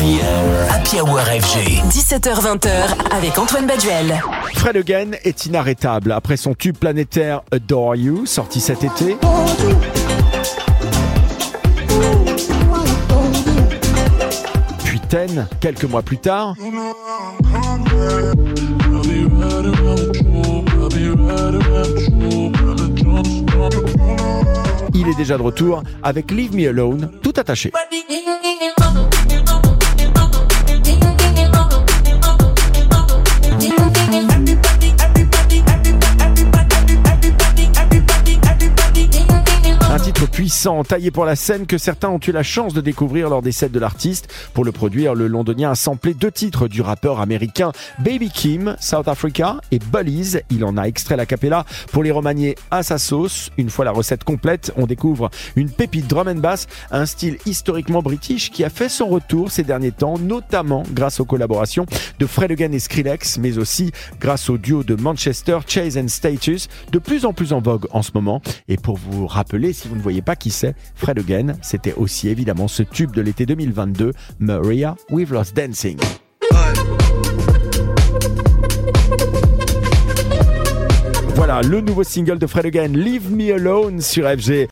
Happy Hour FG. 17h20h avec Antoine Baduel. Fred Again est inarrêtable après son tube planétaire Adore You, sorti cet été. Puis Ten, quelques mois plus tard. Il est déjà de retour avec Leave Me Alone, tout attaché. Un titre puissant, taillé pour la scène que certains ont eu la chance de découvrir lors des sets de l'artiste. Pour le produire, le londonien a samplé deux titres du rappeur américain Baby Kim, South Africa et Bullies. Il en a extrait la capella pour les remanier à sa sauce. Une fois la recette complète, on découvre une pépite drum and bass, un style historiquement british qui a fait son retour ces derniers temps, notamment grâce aux collaborations de Fred Again et Skrillex, mais aussi grâce au duo de Manchester, Chase and Status, de plus en plus en vogue en ce moment. Et pour vous rappeler, si vous ne voyez pas qui c'est, Fred Again, c'était aussi évidemment ce tube de l'été 2022, Maria We've Lost Dancing. Voilà le nouveau single de Fred Again, Leave Me Alone sur FG.